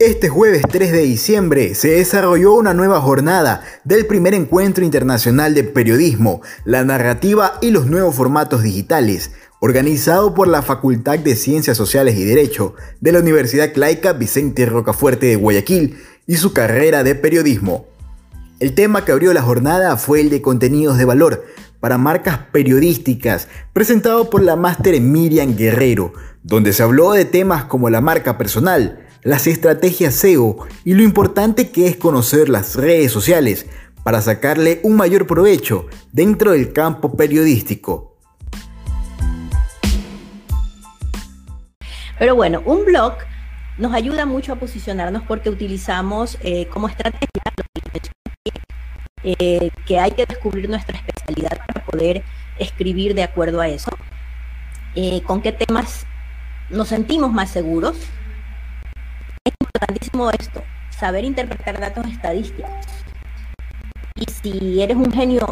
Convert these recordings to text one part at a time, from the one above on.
Este jueves 3 de diciembre se desarrolló una nueva jornada del primer encuentro internacional de periodismo, la narrativa y los nuevos formatos digitales, organizado por la Facultad de Ciencias Sociales y Derecho de la Universidad Claica Vicente Rocafuerte de Guayaquil y su carrera de periodismo. El tema que abrió la jornada fue el de contenidos de valor para marcas periodísticas, presentado por la máster Miriam Guerrero, donde se habló de temas como la marca personal, las estrategias SEO y lo importante que es conocer las redes sociales para sacarle un mayor provecho dentro del campo periodístico. Pero bueno, un blog nos ayuda mucho a posicionarnos porque utilizamos eh, como estrategia eh, que hay que descubrir nuestra especialidad para poder escribir de acuerdo a eso. Eh, con qué temas nos sentimos más seguros, importantísimo esto, saber interpretar datos estadísticos. Y si eres un genio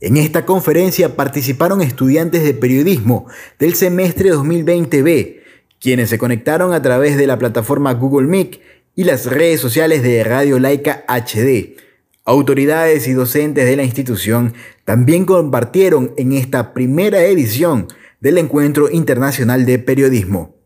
en esta conferencia participaron estudiantes de periodismo del semestre 2020B, quienes se conectaron a través de la plataforma Google Meet y las redes sociales de Radio Laica HD. Autoridades y docentes de la institución también compartieron en esta primera edición del Encuentro Internacional de Periodismo.